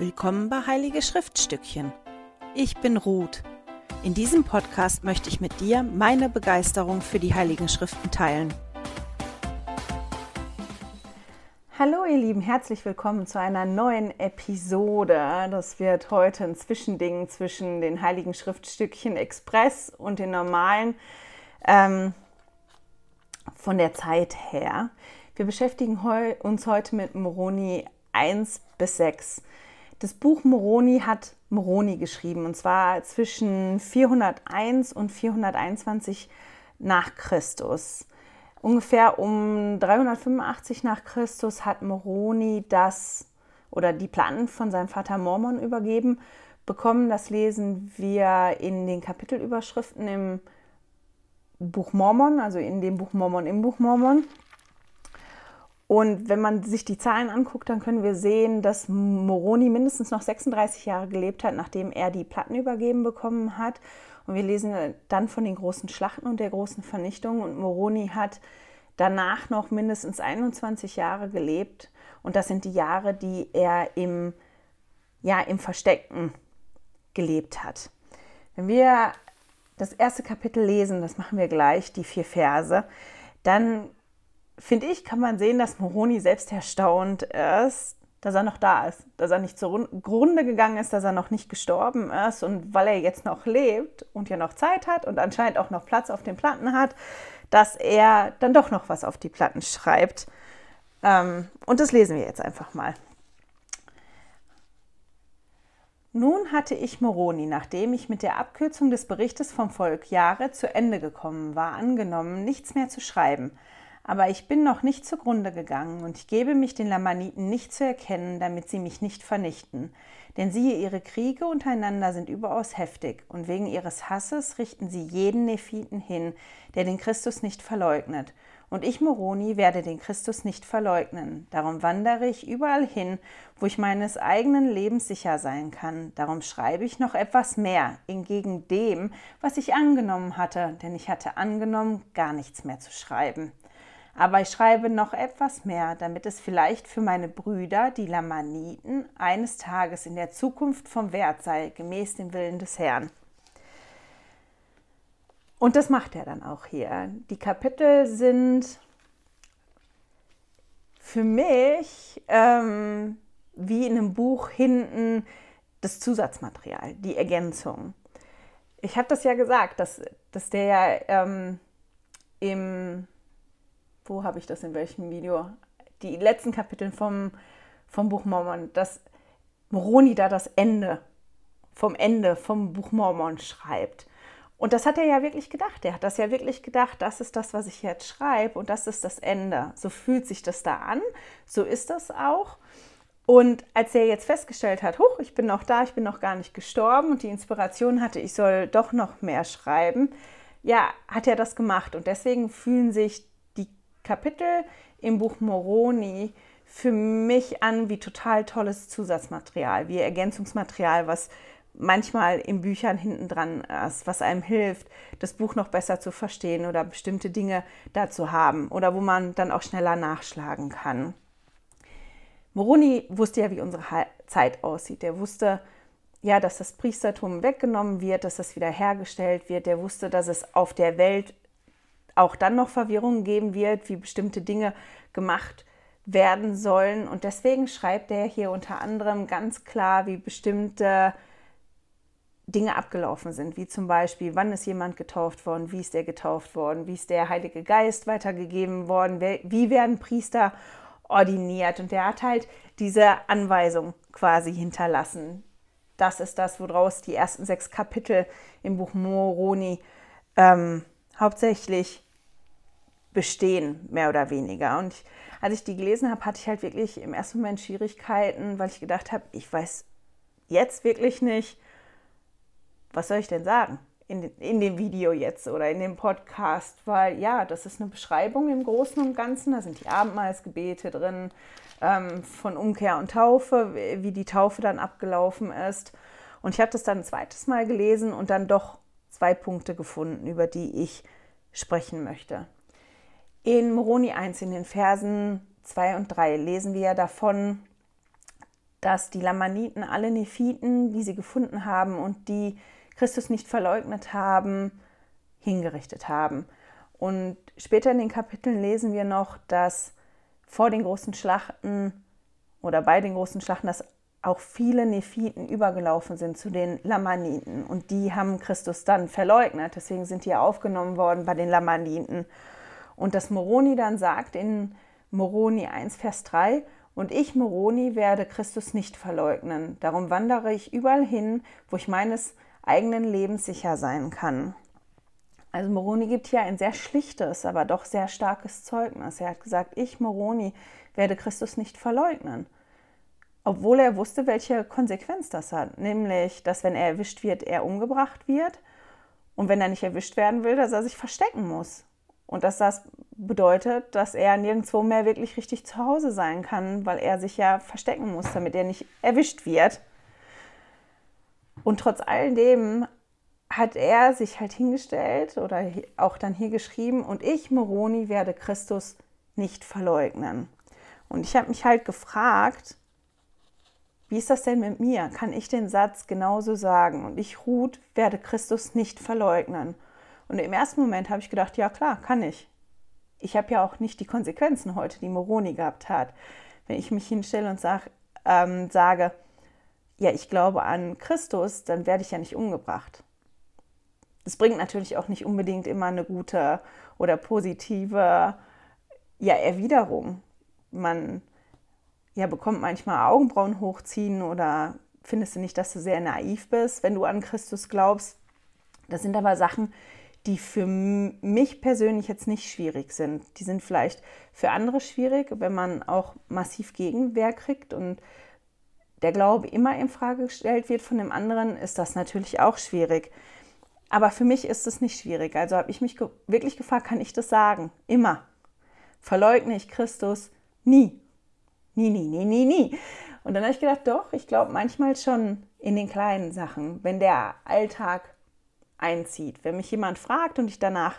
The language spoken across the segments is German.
Willkommen bei Heilige Schriftstückchen. Ich bin Ruth. In diesem Podcast möchte ich mit dir meine Begeisterung für die Heiligen Schriften teilen. Hallo ihr Lieben, herzlich willkommen zu einer neuen Episode. Das wird heute ein Zwischending zwischen den Heiligen Schriftstückchen Express und den normalen ähm, von der Zeit her. Wir beschäftigen heu uns heute mit Moroni 1 bis 6. Das Buch Moroni hat Moroni geschrieben und zwar zwischen 401 und 421 nach Christus. Ungefähr um 385 nach Christus hat Moroni das oder die Platten von seinem Vater Mormon übergeben bekommen. Das lesen wir in den Kapitelüberschriften im Buch Mormon, also in dem Buch Mormon im Buch Mormon. Und wenn man sich die Zahlen anguckt, dann können wir sehen, dass Moroni mindestens noch 36 Jahre gelebt hat, nachdem er die Platten übergeben bekommen hat. Und wir lesen dann von den großen Schlachten und der großen Vernichtung. Und Moroni hat danach noch mindestens 21 Jahre gelebt. Und das sind die Jahre, die er im, ja, im Versteckten gelebt hat. Wenn wir das erste Kapitel lesen, das machen wir gleich, die vier Verse, dann finde ich, kann man sehen, dass Moroni selbst erstaunt ist, dass er noch da ist, dass er nicht zugrunde gegangen ist, dass er noch nicht gestorben ist und weil er jetzt noch lebt und ja noch Zeit hat und anscheinend auch noch Platz auf den Platten hat, dass er dann doch noch was auf die Platten schreibt. Ähm, und das lesen wir jetzt einfach mal. Nun hatte ich Moroni, nachdem ich mit der Abkürzung des Berichtes vom Volk Jahre zu Ende gekommen war, angenommen, nichts mehr zu schreiben – aber ich bin noch nicht zugrunde gegangen und ich gebe mich den Lamaniten nicht zu erkennen, damit sie mich nicht vernichten. Denn siehe, ihre Kriege untereinander sind überaus heftig und wegen ihres Hasses richten sie jeden Nephiten hin, der den Christus nicht verleugnet. Und ich, Moroni, werde den Christus nicht verleugnen. Darum wandere ich überall hin, wo ich meines eigenen Lebens sicher sein kann. Darum schreibe ich noch etwas mehr, entgegen dem, was ich angenommen hatte, denn ich hatte angenommen, gar nichts mehr zu schreiben. Aber ich schreibe noch etwas mehr, damit es vielleicht für meine Brüder, die Lamaniten, eines Tages in der Zukunft vom Wert sei, gemäß dem Willen des Herrn. Und das macht er dann auch hier. Die Kapitel sind für mich ähm, wie in einem Buch hinten das Zusatzmaterial, die Ergänzung. Ich habe das ja gesagt, dass, dass der ja ähm, im wo habe ich das in welchem Video? Die letzten Kapitel vom, vom Buch Mormon, dass Moroni da das Ende vom Ende vom Buch Mormon schreibt. Und das hat er ja wirklich gedacht. Er hat das ja wirklich gedacht, das ist das, was ich jetzt schreibe und das ist das Ende. So fühlt sich das da an, so ist das auch. Und als er jetzt festgestellt hat, huch, ich bin noch da, ich bin noch gar nicht gestorben und die Inspiration hatte, ich soll doch noch mehr schreiben, ja, hat er das gemacht. Und deswegen fühlen sich Kapitel im Buch Moroni für mich an wie total tolles Zusatzmaterial, wie Ergänzungsmaterial, was manchmal in Büchern hinten dran ist, was einem hilft, das Buch noch besser zu verstehen oder bestimmte Dinge dazu haben oder wo man dann auch schneller nachschlagen kann. Moroni wusste ja, wie unsere Zeit aussieht. Er wusste ja, dass das Priestertum weggenommen wird, dass das wiederhergestellt wird. Er wusste, dass es auf der Welt auch dann noch Verwirrung geben wird, wie bestimmte Dinge gemacht werden sollen. Und deswegen schreibt er hier unter anderem ganz klar, wie bestimmte Dinge abgelaufen sind, wie zum Beispiel, wann ist jemand getauft worden, wie ist der getauft worden, wie ist der Heilige Geist weitergegeben worden, wie werden Priester ordiniert. Und er hat halt diese Anweisung quasi hinterlassen. Das ist das, woraus die ersten sechs Kapitel im Buch Moroni ähm, hauptsächlich bestehen, mehr oder weniger. Und ich, als ich die gelesen habe, hatte ich halt wirklich im ersten Moment Schwierigkeiten, weil ich gedacht habe, ich weiß jetzt wirklich nicht, was soll ich denn sagen in, in dem Video jetzt oder in dem Podcast, weil ja, das ist eine Beschreibung im Großen und Ganzen, da sind die Abendmahlsgebete drin, ähm, von Umkehr und Taufe, wie die Taufe dann abgelaufen ist. Und ich habe das dann ein zweites Mal gelesen und dann doch zwei Punkte gefunden, über die ich sprechen möchte. In Moroni 1 in den Versen 2 und 3 lesen wir davon, dass die Lamaniten alle Nephiten, die sie gefunden haben und die Christus nicht verleugnet haben, hingerichtet haben. Und später in den Kapiteln lesen wir noch, dass vor den großen Schlachten oder bei den großen Schlachten, dass auch viele Nephiten übergelaufen sind zu den Lamaniten und die haben Christus dann verleugnet. Deswegen sind die aufgenommen worden bei den Lamaniten. Und das Moroni dann sagt in Moroni 1, Vers 3, und ich, Moroni, werde Christus nicht verleugnen. Darum wandere ich überall hin, wo ich meines eigenen Lebens sicher sein kann. Also Moroni gibt hier ein sehr schlichtes, aber doch sehr starkes Zeugnis. Er hat gesagt, ich, Moroni, werde Christus nicht verleugnen obwohl er wusste, welche Konsequenz das hat. Nämlich, dass wenn er erwischt wird, er umgebracht wird. Und wenn er nicht erwischt werden will, dass er sich verstecken muss. Und dass das bedeutet, dass er nirgendwo mehr wirklich richtig zu Hause sein kann, weil er sich ja verstecken muss, damit er nicht erwischt wird. Und trotz all dem hat er sich halt hingestellt oder auch dann hier geschrieben, und ich, Moroni, werde Christus nicht verleugnen. Und ich habe mich halt gefragt, wie ist das denn mit mir? Kann ich den Satz genauso sagen? Und ich, Ruth, werde Christus nicht verleugnen. Und im ersten Moment habe ich gedacht, ja klar, kann ich. Ich habe ja auch nicht die Konsequenzen heute, die Moroni gehabt hat. Wenn ich mich hinstelle und sag, ähm, sage, ja, ich glaube an Christus, dann werde ich ja nicht umgebracht. Das bringt natürlich auch nicht unbedingt immer eine gute oder positive ja, Erwiderung. Man ja, bekommt manchmal Augenbrauen hochziehen oder findest du nicht, dass du sehr naiv bist, wenn du an Christus glaubst. Das sind aber Sachen, die für mich persönlich jetzt nicht schwierig sind. Die sind vielleicht für andere schwierig, wenn man auch massiv Gegenwehr kriegt und der Glaube immer in Frage gestellt wird von dem anderen, ist das natürlich auch schwierig. Aber für mich ist es nicht schwierig. Also habe ich mich ge wirklich gefragt, kann ich das sagen? Immer. Verleugne ich Christus nie. Nie, nie, nie, nie, nie. Und dann habe ich gedacht, doch, ich glaube manchmal schon in den kleinen Sachen, wenn der Alltag einzieht. Wenn mich jemand fragt und ich danach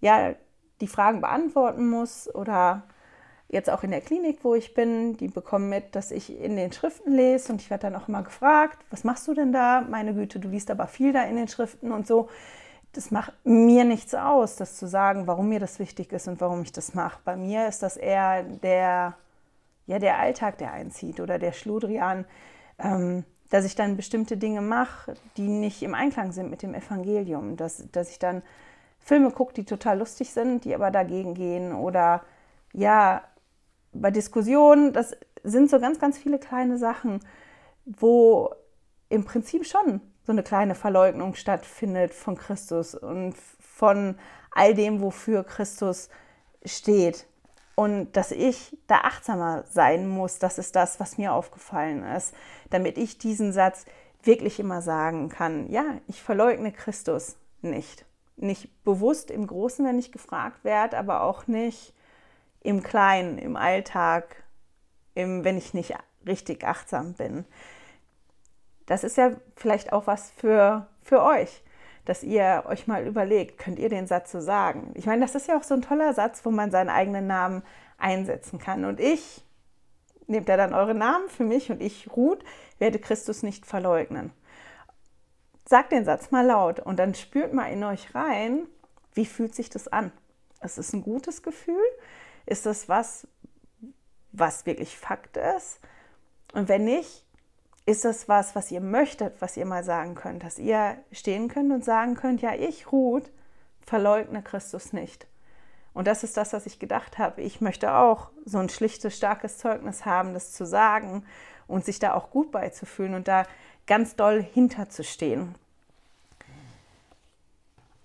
ja die Fragen beantworten muss oder jetzt auch in der Klinik, wo ich bin, die bekommen mit, dass ich in den Schriften lese und ich werde dann auch immer gefragt, was machst du denn da? Meine Güte, du liest aber viel da in den Schriften und so. Das macht mir nichts aus, das zu sagen, warum mir das wichtig ist und warum ich das mache. Bei mir ist das eher der ja, der Alltag, der einzieht oder der Schludrian, ähm, dass ich dann bestimmte Dinge mache, die nicht im Einklang sind mit dem Evangelium, dass, dass ich dann Filme gucke, die total lustig sind, die aber dagegen gehen oder ja, bei Diskussionen, das sind so ganz, ganz viele kleine Sachen, wo im Prinzip schon so eine kleine Verleugnung stattfindet von Christus und von all dem, wofür Christus steht. Und dass ich da achtsamer sein muss, das ist das, was mir aufgefallen ist, damit ich diesen Satz wirklich immer sagen kann, ja, ich verleugne Christus nicht. Nicht bewusst im Großen, wenn ich gefragt werde, aber auch nicht im Kleinen, im Alltag, im, wenn ich nicht richtig achtsam bin. Das ist ja vielleicht auch was für, für euch dass ihr euch mal überlegt, könnt ihr den Satz so sagen? Ich meine, das ist ja auch so ein toller Satz, wo man seinen eigenen Namen einsetzen kann. Und ich, nehmt ihr dann eure Namen für mich und ich, Ruth, werde Christus nicht verleugnen. Sagt den Satz mal laut und dann spürt mal in euch rein, wie fühlt sich das an? Ist es ein gutes Gefühl? Ist das was, was wirklich Fakt ist? Und wenn nicht, ist das was, was ihr möchtet, was ihr mal sagen könnt, dass ihr stehen könnt und sagen könnt, ja, ich, Ruth, verleugne Christus nicht. Und das ist das, was ich gedacht habe. Ich möchte auch so ein schlichtes, starkes Zeugnis haben, das zu sagen und sich da auch gut beizufühlen und da ganz doll hinterzustehen.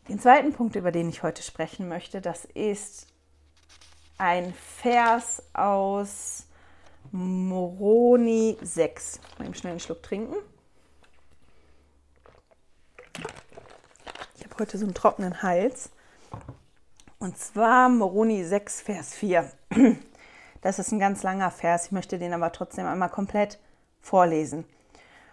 Den zweiten Punkt, über den ich heute sprechen möchte, das ist ein Vers aus Moroni 6. Mal eben schnell einen Schluck trinken. Ich habe heute so einen trockenen Hals. Und zwar Moroni 6, Vers 4. Das ist ein ganz langer Vers. Ich möchte den aber trotzdem einmal komplett vorlesen.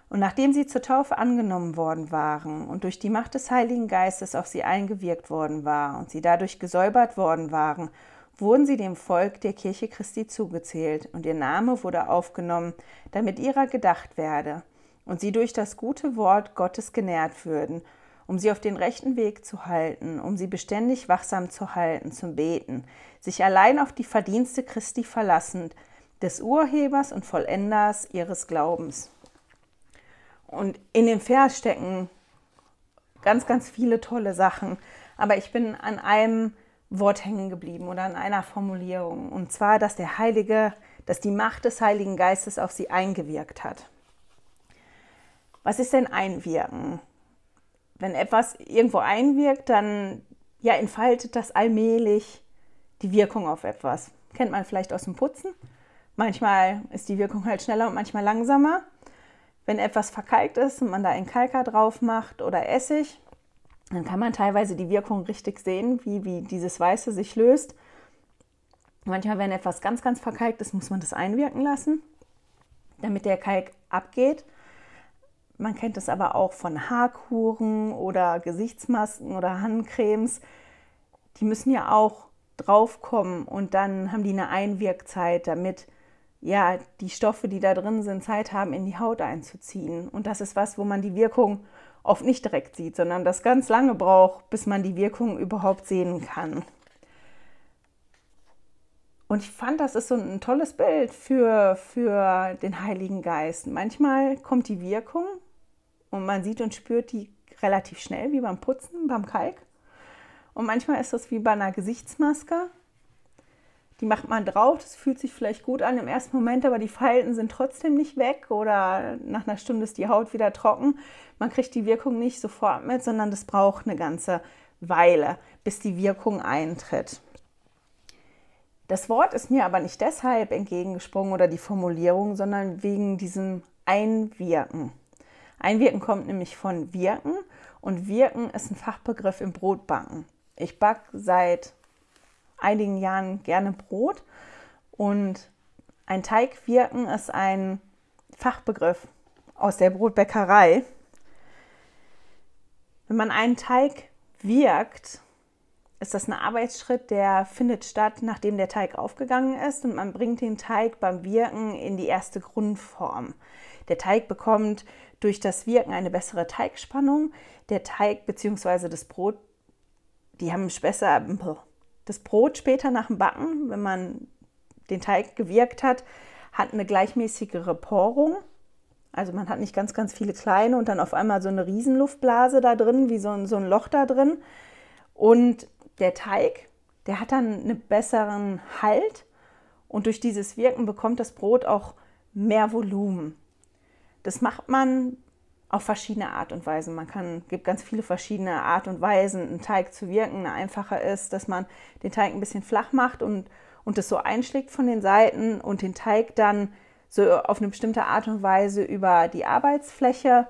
Und nachdem sie zur Taufe angenommen worden waren und durch die Macht des Heiligen Geistes auf sie eingewirkt worden war und sie dadurch gesäubert worden waren wurden sie dem Volk der Kirche Christi zugezählt und ihr Name wurde aufgenommen, damit ihrer gedacht werde und sie durch das gute Wort Gottes genährt würden, um sie auf den rechten Weg zu halten, um sie beständig wachsam zu halten zum Beten, sich allein auf die Verdienste Christi verlassend, des Urhebers und Vollenders ihres Glaubens. Und in dem Vers stecken ganz, ganz viele tolle Sachen. Aber ich bin an einem Wort hängen geblieben oder an einer Formulierung. Und zwar, dass der Heilige, dass die Macht des Heiligen Geistes auf sie eingewirkt hat. Was ist denn Einwirken? Wenn etwas irgendwo einwirkt, dann ja, entfaltet das allmählich die Wirkung auf etwas. Kennt man vielleicht aus dem Putzen. Manchmal ist die Wirkung halt schneller und manchmal langsamer. Wenn etwas verkalkt ist und man da einen Kalker drauf macht oder Essig, dann kann man teilweise die Wirkung richtig sehen, wie, wie dieses Weiße sich löst. Manchmal, wenn etwas ganz, ganz verkalkt ist, muss man das einwirken lassen, damit der Kalk abgeht. Man kennt es aber auch von Haarkuren oder Gesichtsmasken oder Handcremes. Die müssen ja auch draufkommen und dann haben die eine Einwirkzeit, damit ja, die Stoffe, die da drin sind, Zeit haben, in die Haut einzuziehen. Und das ist was, wo man die Wirkung oft nicht direkt sieht, sondern das ganz lange braucht, bis man die Wirkung überhaupt sehen kann. Und ich fand, das ist so ein tolles Bild für, für den Heiligen Geist. Manchmal kommt die Wirkung und man sieht und spürt die relativ schnell, wie beim Putzen, beim Kalk. Und manchmal ist das wie bei einer Gesichtsmaske. Die macht man drauf, das fühlt sich vielleicht gut an im ersten Moment, aber die Falten sind trotzdem nicht weg oder nach einer Stunde ist die Haut wieder trocken. Man kriegt die Wirkung nicht sofort mit, sondern das braucht eine ganze Weile, bis die Wirkung eintritt. Das Wort ist mir aber nicht deshalb entgegengesprungen oder die Formulierung, sondern wegen diesem Einwirken. Einwirken kommt nämlich von wirken und wirken ist ein Fachbegriff im Brotbacken. Ich backe seit einigen Jahren gerne Brot und ein Teigwirken ist ein Fachbegriff aus der Brotbäckerei. Wenn man einen Teig wirkt, ist das ein Arbeitsschritt, der findet statt, nachdem der Teig aufgegangen ist und man bringt den Teig beim Wirken in die erste Grundform. Der Teig bekommt durch das Wirken eine bessere Teigspannung. Der Teig bzw. das Brot, die haben besser, das Brot später nach dem Backen, wenn man den Teig gewirkt hat, hat eine gleichmäßigere Porung. Also man hat nicht ganz, ganz viele kleine und dann auf einmal so eine Riesenluftblase da drin, wie so ein, so ein Loch da drin. Und der Teig, der hat dann einen besseren Halt und durch dieses Wirken bekommt das Brot auch mehr Volumen. Das macht man auf verschiedene Art und Weise. Man kann, gibt ganz viele verschiedene Art und Weisen, einen Teig zu wirken. Eine einfache ist, dass man den Teig ein bisschen flach macht und, und das so einschlägt von den Seiten und den Teig dann so auf eine bestimmte Art und Weise über die Arbeitsfläche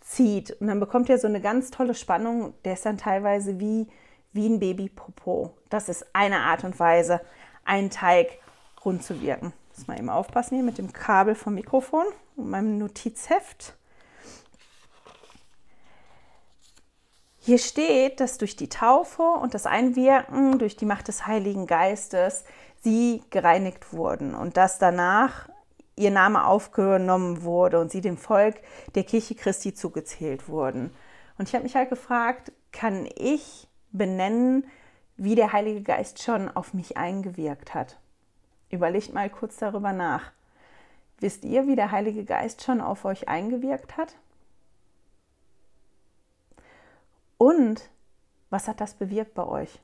zieht. Und dann bekommt er so eine ganz tolle Spannung. Der ist dann teilweise wie, wie ein Babypopo. Das ist eine Art und Weise, einen Teig rund zu wirken. Muss mal eben aufpassen hier mit dem Kabel vom Mikrofon und meinem Notizheft. Hier steht, dass durch die Taufe und das Einwirken durch die Macht des Heiligen Geistes sie gereinigt wurden und dass danach ihr Name aufgenommen wurde und sie dem Volk der Kirche Christi zugezählt wurden. Und ich habe mich halt gefragt, kann ich benennen, wie der Heilige Geist schon auf mich eingewirkt hat? Überlegt mal kurz darüber nach. Wisst ihr, wie der Heilige Geist schon auf euch eingewirkt hat? Und was hat das bewirkt bei euch?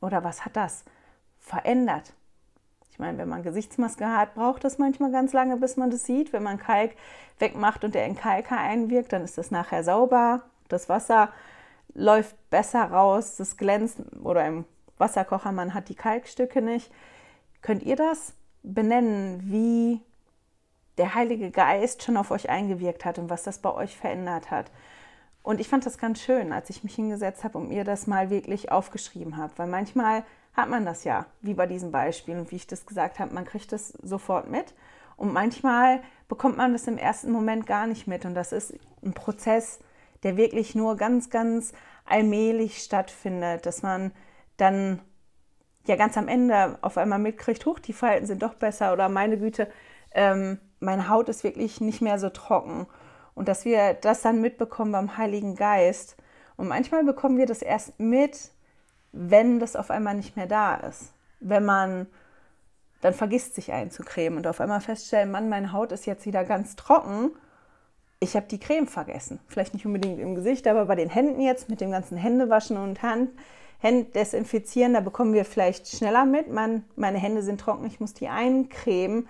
Oder was hat das verändert? Ich meine, wenn man Gesichtsmaske hat, braucht das manchmal ganz lange, bis man das sieht. Wenn man Kalk wegmacht und der in Kalker einwirkt, dann ist das nachher sauber. Das Wasser läuft besser raus, das glänzt oder im Wasserkocher, man hat die Kalkstücke nicht. Könnt ihr das benennen, wie der Heilige Geist schon auf euch eingewirkt hat und was das bei euch verändert hat? Und ich fand das ganz schön, als ich mich hingesetzt habe und mir das mal wirklich aufgeschrieben habe, weil manchmal hat man das ja, wie bei diesem Beispiel und wie ich das gesagt habe, man kriegt das sofort mit. Und manchmal bekommt man das im ersten Moment gar nicht mit. Und das ist ein Prozess, der wirklich nur ganz, ganz allmählich stattfindet, dass man dann ja ganz am Ende auf einmal mitkriegt, hoch, die Falten sind doch besser oder meine Güte, ähm, meine Haut ist wirklich nicht mehr so trocken. Und dass wir das dann mitbekommen beim Heiligen Geist. Und manchmal bekommen wir das erst mit, wenn das auf einmal nicht mehr da ist. Wenn man dann vergisst, sich einzucremen und auf einmal feststellen, Mann, meine Haut ist jetzt wieder ganz trocken. Ich habe die Creme vergessen. Vielleicht nicht unbedingt im Gesicht, aber bei den Händen jetzt mit dem ganzen Händewaschen und Hand, Hände desinfizieren, da bekommen wir vielleicht schneller mit. Man, meine Hände sind trocken, ich muss die eincremen,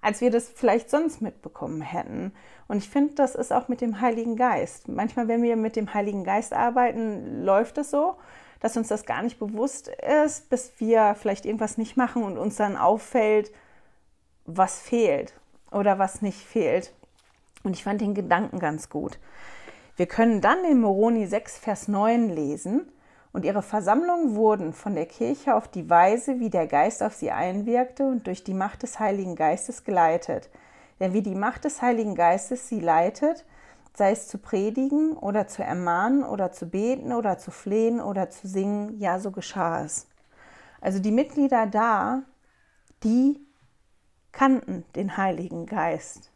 als wir das vielleicht sonst mitbekommen hätten. Und ich finde, das ist auch mit dem Heiligen Geist. Manchmal, wenn wir mit dem Heiligen Geist arbeiten, läuft es so, dass uns das gar nicht bewusst ist, bis wir vielleicht irgendwas nicht machen und uns dann auffällt, was fehlt oder was nicht fehlt. Und ich fand den Gedanken ganz gut. Wir können dann in Moroni 6, Vers 9 lesen, und ihre Versammlungen wurden von der Kirche auf die Weise, wie der Geist auf sie einwirkte und durch die Macht des Heiligen Geistes geleitet. Denn wie die Macht des Heiligen Geistes sie leitet, sei es zu predigen oder zu ermahnen oder zu beten oder zu flehen oder zu singen, ja, so geschah es. Also die Mitglieder da, die kannten den Heiligen Geist.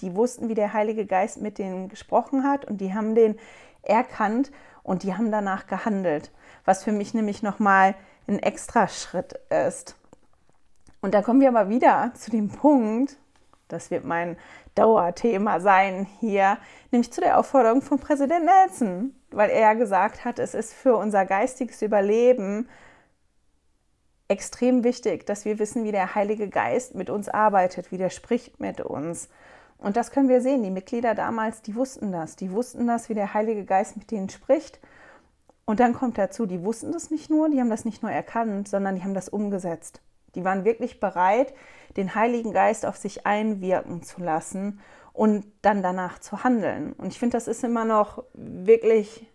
Die wussten, wie der Heilige Geist mit denen gesprochen hat und die haben den erkannt und die haben danach gehandelt, was für mich nämlich nochmal ein extra Schritt ist. Und da kommen wir aber wieder zu dem Punkt, das wird mein Dauerthema sein hier, nämlich zu der Aufforderung von Präsident Nelson, weil er ja gesagt hat, es ist für unser geistiges Überleben extrem wichtig, dass wir wissen, wie der Heilige Geist mit uns arbeitet, wie der spricht mit uns. Und das können wir sehen. Die Mitglieder damals, die wussten das. Die wussten das, wie der Heilige Geist mit denen spricht. Und dann kommt dazu, die wussten das nicht nur, die haben das nicht nur erkannt, sondern die haben das umgesetzt. Die waren wirklich bereit, den Heiligen Geist auf sich einwirken zu lassen und dann danach zu handeln. Und ich finde, das ist immer noch wirklich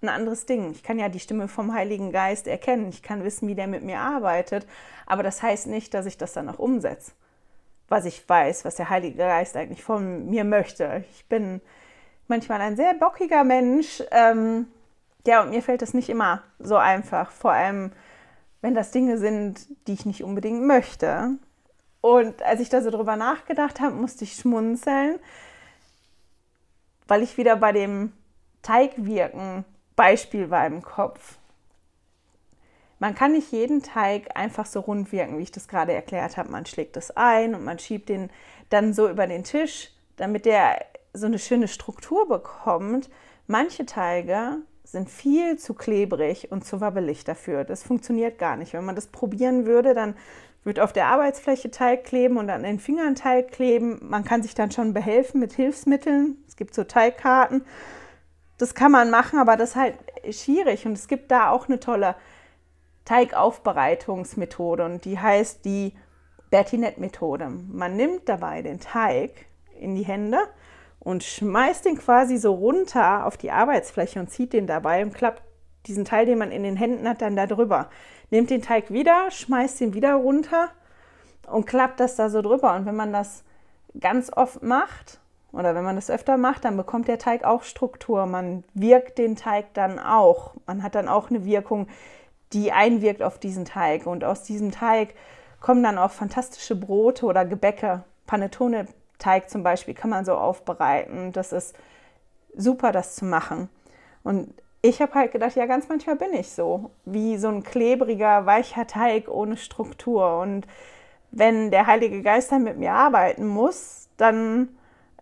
ein anderes Ding. Ich kann ja die Stimme vom Heiligen Geist erkennen, ich kann wissen, wie der mit mir arbeitet, aber das heißt nicht, dass ich das dann auch umsetze, was ich weiß, was der Heilige Geist eigentlich von mir möchte. Ich bin manchmal ein sehr bockiger Mensch. Ähm, ja, und mir fällt das nicht immer so einfach, vor allem wenn das Dinge sind, die ich nicht unbedingt möchte. Und als ich da so drüber nachgedacht habe, musste ich schmunzeln, weil ich wieder bei dem Teigwirken Beispiel war im Kopf. Man kann nicht jeden Teig einfach so rund wirken, wie ich das gerade erklärt habe. Man schlägt das ein und man schiebt den dann so über den Tisch, damit der so eine schöne Struktur bekommt. Manche Teige sind viel zu klebrig und zu wabbelig dafür. Das funktioniert gar nicht. Wenn man das probieren würde, dann wird auf der Arbeitsfläche Teig kleben und an den Fingern Teig kleben. Man kann sich dann schon behelfen mit Hilfsmitteln. Es gibt so Teigkarten. Das kann man machen, aber das ist halt schwierig. Und es gibt da auch eine tolle Teigaufbereitungsmethode und die heißt die Bertinette-Methode. Man nimmt dabei den Teig in die Hände und schmeißt den quasi so runter auf die Arbeitsfläche und zieht den dabei und klappt diesen Teil, den man in den Händen hat, dann da drüber. Nehmt den Teig wieder, schmeißt ihn wieder runter und klappt das da so drüber. Und wenn man das ganz oft macht oder wenn man das öfter macht, dann bekommt der Teig auch Struktur. Man wirkt den Teig dann auch. Man hat dann auch eine Wirkung, die einwirkt auf diesen Teig. Und aus diesem Teig kommen dann auch fantastische Brote oder Gebäcke. Panettone Teig zum Beispiel kann man so aufbereiten. Das ist super, das zu machen. Und ich habe halt gedacht, ja, ganz manchmal bin ich so, wie so ein klebriger, weicher Teig ohne Struktur. Und wenn der Heilige Geist dann mit mir arbeiten muss, dann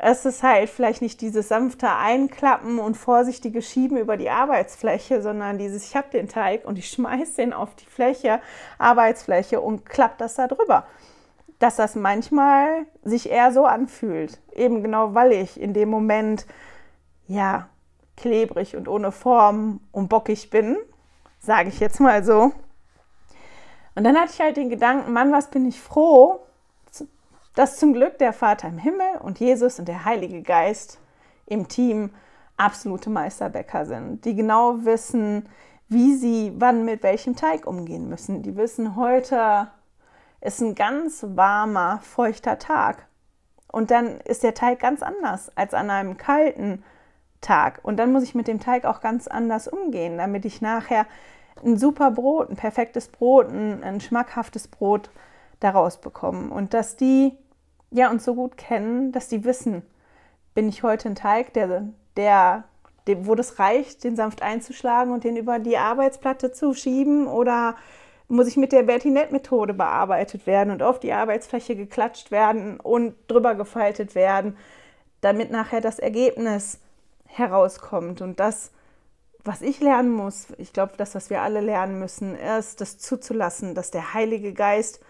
ist es halt vielleicht nicht dieses sanfte Einklappen und vorsichtige Schieben über die Arbeitsfläche, sondern dieses, ich habe den Teig und ich schmeiße den auf die Fläche, Arbeitsfläche und klappe das da drüber dass das manchmal sich eher so anfühlt. Eben genau, weil ich in dem Moment, ja, klebrig und ohne Form und bockig bin, sage ich jetzt mal so. Und dann hatte ich halt den Gedanken, Mann, was bin ich froh, dass zum Glück der Vater im Himmel und Jesus und der Heilige Geist im Team absolute Meisterbäcker sind, die genau wissen, wie sie wann mit welchem Teig umgehen müssen. Die wissen heute, ist ein ganz warmer, feuchter Tag. Und dann ist der Teig ganz anders als an einem kalten Tag. Und dann muss ich mit dem Teig auch ganz anders umgehen, damit ich nachher ein super Brot, ein perfektes Brot, ein, ein schmackhaftes Brot daraus bekommen. Und dass die ja uns so gut kennen, dass die wissen, bin ich heute ein Teig, der, der, dem, wo das reicht, den sanft einzuschlagen und den über die Arbeitsplatte zu schieben oder muss ich mit der Bertinett-Methode bearbeitet werden und auf die Arbeitsfläche geklatscht werden und drüber gefaltet werden, damit nachher das Ergebnis herauskommt. Und das, was ich lernen muss, ich glaube, das, was wir alle lernen müssen, ist, das zuzulassen, dass der Heilige Geist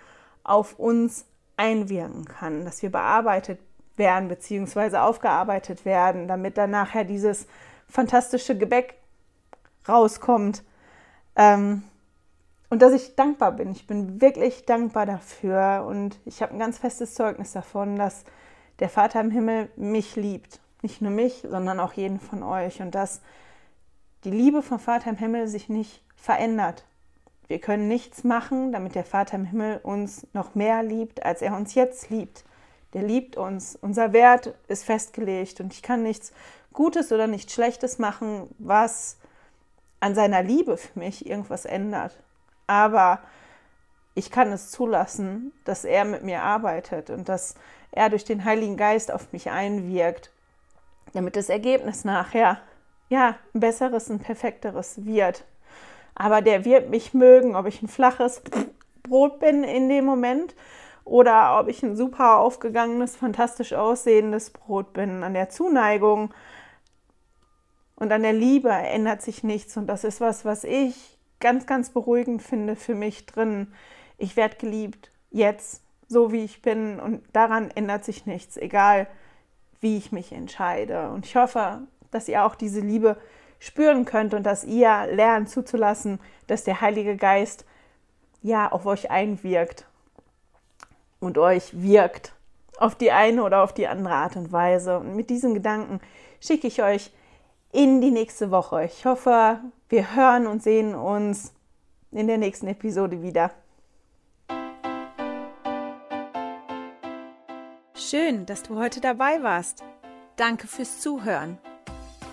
auf uns einwirken kann, dass wir bearbeitet werden bzw. aufgearbeitet werden, damit dann nachher dieses fantastische Gebäck rauskommt. Ähm, und dass ich dankbar bin. Ich bin wirklich dankbar dafür und ich habe ein ganz festes Zeugnis davon, dass der Vater im Himmel mich liebt. Nicht nur mich, sondern auch jeden von euch und dass die Liebe vom Vater im Himmel sich nicht verändert. Wir können nichts machen, damit der Vater im Himmel uns noch mehr liebt, als er uns jetzt liebt. Der liebt uns. Unser Wert ist festgelegt und ich kann nichts Gutes oder nichts Schlechtes machen, was an seiner Liebe für mich irgendwas ändert aber ich kann es zulassen, dass er mit mir arbeitet und dass er durch den Heiligen Geist auf mich einwirkt, damit das Ergebnis nachher ja ein besseres, ein perfekteres wird. Aber der wird mich mögen, ob ich ein flaches Brot bin in dem Moment oder ob ich ein super aufgegangenes, fantastisch aussehendes Brot bin. An der Zuneigung und an der Liebe ändert sich nichts und das ist was, was ich ganz, ganz beruhigend finde für mich drin. Ich werde geliebt, jetzt, so wie ich bin und daran ändert sich nichts, egal wie ich mich entscheide. Und ich hoffe, dass ihr auch diese Liebe spüren könnt und dass ihr lernt zuzulassen, dass der Heilige Geist ja auf euch einwirkt und euch wirkt auf die eine oder auf die andere Art und Weise. Und mit diesen Gedanken schicke ich euch in die nächste Woche. Ich hoffe, wir hören und sehen uns in der nächsten Episode wieder. Schön, dass du heute dabei warst. Danke fürs Zuhören.